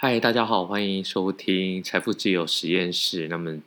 嗨，大家好，欢迎收听财富自由实验室。那么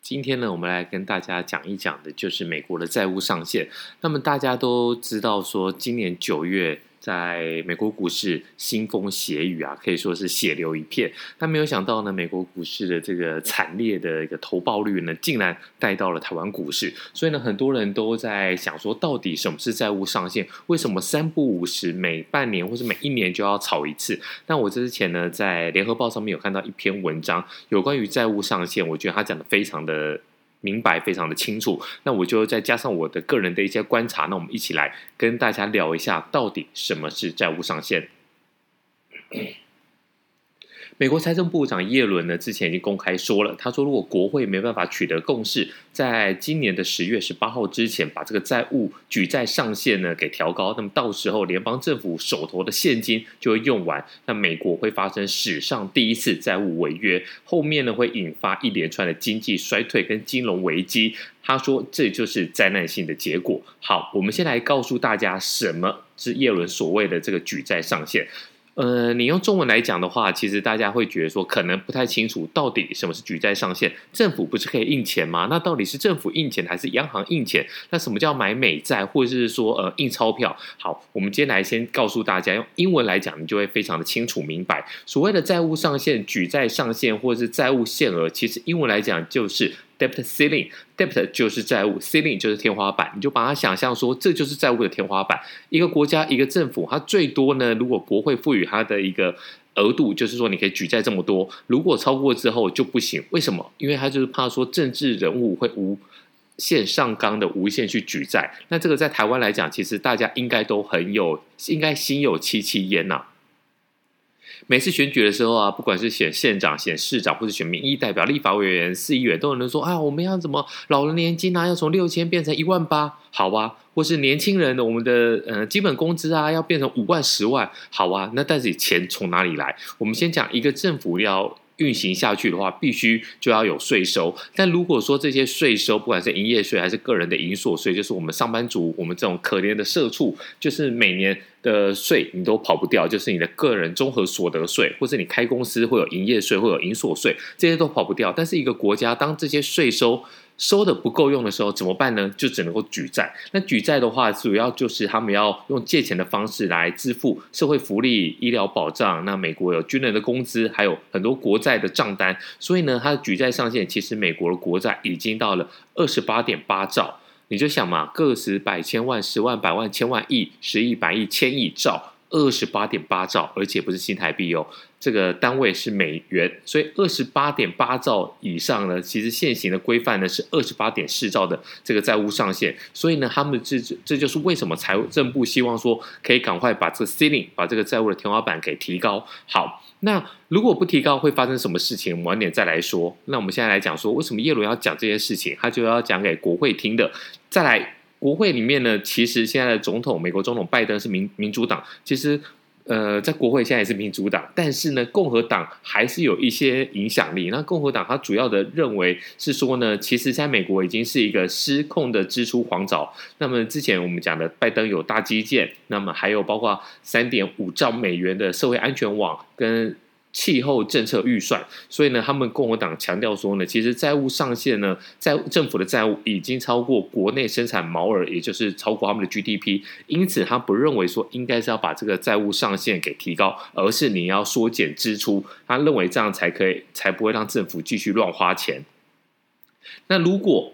今天呢，我们来跟大家讲一讲的，就是美国的债务上限。那么大家都知道，说今年九月。在美国股市腥风血雨啊，可以说是血流一片。但没有想到呢，美国股市的这个惨烈的一个投报率呢，竟然带到了台湾股市。所以呢，很多人都在想说，到底什么是债务上限？为什么三不五时每半年或是每一年就要炒一次？但我之前呢，在联合报上面有看到一篇文章，有关于债务上限，我觉得他讲的非常的。明白，非常的清楚。那我就再加上我的个人的一些观察，那我们一起来跟大家聊一下，到底什么是债务上限。美国财政部长耶伦呢，之前已经公开说了，他说如果国会没办法取得共识，在今年的十月十八号之前把这个债务举债上限呢给调高，那么到时候联邦政府手头的现金就会用完，那美国会发生史上第一次债务违约，后面呢会引发一连串的经济衰退跟金融危机。他说这就是灾难性的结果。好，我们先来告诉大家什么是耶伦所谓的这个举债上限。呃，你用中文来讲的话，其实大家会觉得说可能不太清楚，到底什么是举债上限？政府不是可以印钱吗？那到底是政府印钱还是央行印钱？那什么叫买美债，或者是说呃印钞票？好，我们今天来先告诉大家，用英文来讲，你就会非常的清楚明白。所谓的债务上限、举债上限或者是债务限额，其实英文来讲就是。Debt ceiling，debt 就是债务，ceiling 就是天花板，你就把它想象说，这就是债务的天花板。一个国家、一个政府，它最多呢，如果国会赋予它的一个额度，就是说你可以举债这么多，如果超过之后就不行。为什么？因为他就是怕说政治人物会无限上纲的无限去举债。那这个在台湾来讲，其实大家应该都很有，应该心有戚戚焉呐。每次选举的时候啊，不管是选县长、选市长，或者选民意代表、立法委员、市议员，都有人说：“啊，我们要怎么老人年金啊，要从六千变成一万八，好啊；或是年轻人的我们的呃基本工资啊，要变成五万、十万，好啊。”那但是钱从哪里来？我们先讲一个政府要。运行下去的话，必须就要有税收。但如果说这些税收，不管是营业税还是个人的营所税，就是我们上班族，我们这种可怜的社畜，就是每年的税你都跑不掉，就是你的个人综合所得税，或是你开公司会有营业税，会有营所税，这些都跑不掉。但是一个国家，当这些税收收的不够用的时候怎么办呢？就只能够举债。那举债的话，主要就是他们要用借钱的方式来支付社会福利、医疗保障。那美国有军人的工资，还有很多国债的账单。所以呢，它的举债上限其实美国的国债已经到了二十八点八兆。你就想嘛，个十百千万、十万百万、千万亿、十亿百亿、千亿兆。二十八点八兆，而且不是新台币哦，这个单位是美元，所以二十八点八兆以上呢，其实现行的规范呢是二十八点四兆的这个债务上限，所以呢，他们这这就是为什么财政部希望说可以赶快把这个 ceiling 把这个债务的天花板给提高。好，那如果不提高会发生什么事情？晚点再来说。那我们现在来讲说，为什么耶伦要讲这些事情？他就要讲给国会听的。再来。国会里面呢，其实现在的总统，美国总统拜登是民民主党，其实呃，在国会现在也是民主党，但是呢，共和党还是有一些影响力。那共和党他主要的认为是说呢，其实在美国已经是一个失控的支出狂潮。那么之前我们讲的拜登有大基建，那么还有包括三点五兆美元的社会安全网跟。气候政策预算，所以呢，他们共和党强调说呢，其实债务上限呢，在政府的债务已经超过国内生产毛额，也就是超过他们的 GDP，因此他不认为说应该是要把这个债务上限给提高，而是你要缩减支出，他认为这样才可以，才不会让政府继续乱花钱。那如果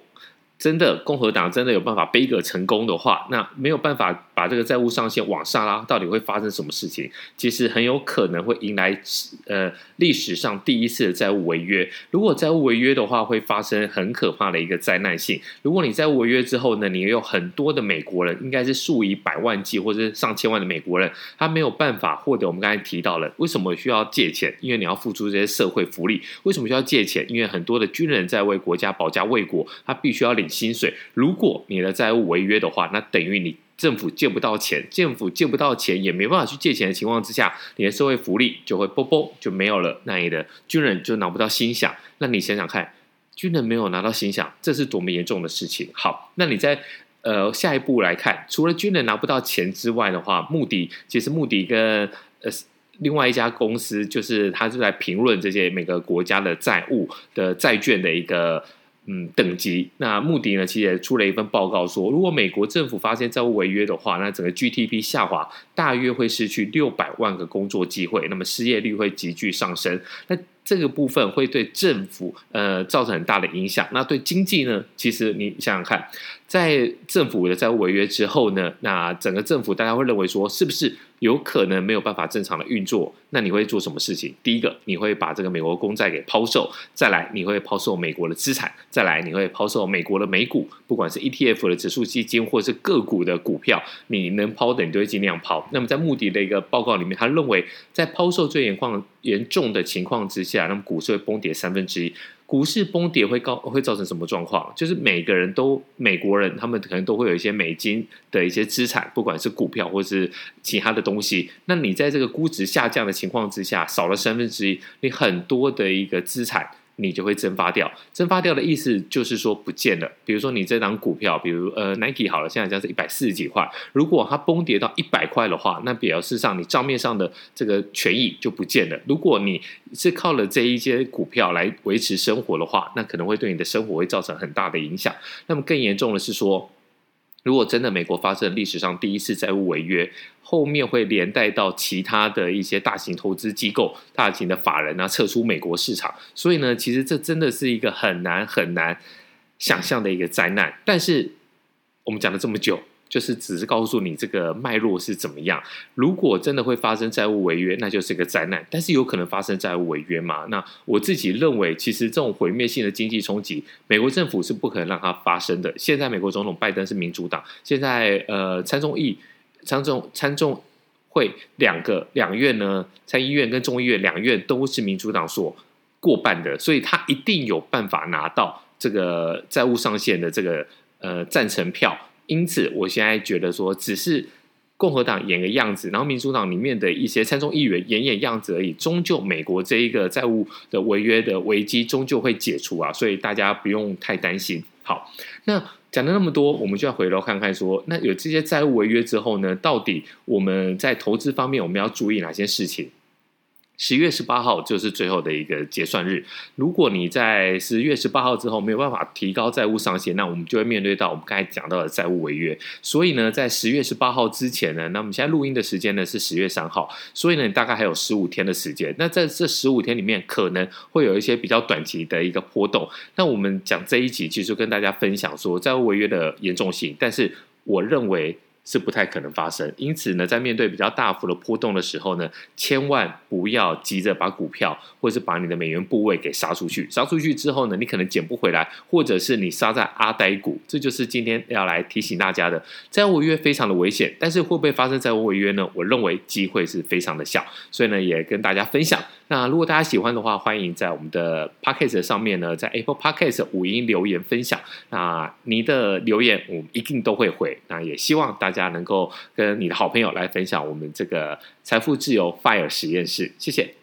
真的共和党真的有办法杯葛成功的话，那没有办法。把这个债务上限往上拉，到底会发生什么事情？其实很有可能会迎来呃历史上第一次的债务违约。如果债务违约的话，会发生很可怕的一个灾难性。如果你债务违约之后呢，你有很多的美国人，应该是数以百万计或者是上千万的美国人，他没有办法获得我们刚才提到了，为什么需要借钱？因为你要付出这些社会福利。为什么需要借钱？因为很多的军人在为国家保家卫国，他必须要领薪水。如果你的债务违约的话，那等于你。政府借不到钱，政府借不到钱，也没办法去借钱的情况之下，你的社会福利就会啵啵就没有了，那你的军人就拿不到薪饷。那你想想看，军人没有拿到薪饷，这是多么严重的事情。好，那你在呃下一步来看，除了军人拿不到钱之外的话，穆迪其实穆迪跟呃另外一家公司，就是他是在评论这些每个国家的债务的债券的一个。嗯，等级。那穆迪呢，其实也出了一份报告说，如果美国政府发现债务违约的话，那整个 GDP 下滑，大约会失去六百万个工作机会，那么失业率会急剧上升。那这个部分会对政府呃造成很大的影响。那对经济呢？其实你想想看，在政府的债务违约之后呢，那整个政府大家会认为说，是不是？有可能没有办法正常的运作，那你会做什么事情？第一个，你会把这个美国公债给抛售；再来，你会抛售美国的资产；再来，你会抛售美国的美股，不管是 ETF 的指数基金，或是个股的股票，你能抛的，你都会尽量抛。那么，在穆迪的一个报告里面，他认为在抛售最严况严重的情况之下，那么股市会崩跌三分之一。股市崩跌会告会造成什么状况？就是每个人都美国人，他们可能都会有一些美金的一些资产，不管是股票或是其他的东西。那你在这个估值下降的情况之下，少了三分之一，你很多的一个资产。你就会蒸发掉，蒸发掉的意思就是说不见了。比如说你这档股票，比如呃 Nike 好了，现在将是一百四十几块，如果它崩跌到一百块的话，那表示上你账面上的这个权益就不见了。如果你是靠了这一些股票来维持生活的话，那可能会对你的生活会造成很大的影响。那么更严重的是说。如果真的美国发生历史上第一次债务违约，后面会连带到其他的一些大型投资机构、大型的法人啊撤出美国市场，所以呢，其实这真的是一个很难很难想象的一个灾难。但是我们讲了这么久。就是只是告诉你这个脉络是怎么样。如果真的会发生债务违约，那就是个灾难。但是有可能发生债务违约吗？那我自己认为，其实这种毁灭性的经济冲击，美国政府是不可能让它发生的。现在美国总统拜登是民主党，现在呃参众议参众参众会两个两院呢，参议院跟众议院两院都是民主党所过半的，所以他一定有办法拿到这个债务上限的这个呃赞成票。因此，我现在觉得说，只是共和党演个样子，然后民主党里面的一些参众议员演演样子而已。终究，美国这一个债务的违约的危机终究会解除啊，所以大家不用太担心。好，那讲了那么多，我们就要回头看看说，那有这些债务违约之后呢，到底我们在投资方面我们要注意哪些事情？十月十八号就是最后的一个结算日。如果你在十月十八号之后没有办法提高债务上限，那我们就会面对到我们刚才讲到的债务违约。所以呢，在十月十八号之前呢，那我们现在录音的时间呢是十月三号，所以呢，你大概还有十五天的时间。那在这十五天里面，可能会有一些比较短期的一个波动。那我们讲这一集，其实跟大家分享说债务违约的严重性，但是我认为。是不太可能发生，因此呢，在面对比较大幅的波动的时候呢，千万不要急着把股票或者是把你的美元部位给杀出去。杀出去之后呢，你可能捡不回来，或者是你杀在阿呆股。这就是今天要来提醒大家的，债务违约非常的危险，但是会不会发生债务违约呢？我认为机会是非常的小，所以呢，也跟大家分享。那如果大家喜欢的话，欢迎在我们的 Podcast 上面呢，在 Apple Podcast 五音留言分享。那你的留言我们一定都会回。那也希望大家能够跟你的好朋友来分享我们这个财富自由 Fire 实验室。谢谢。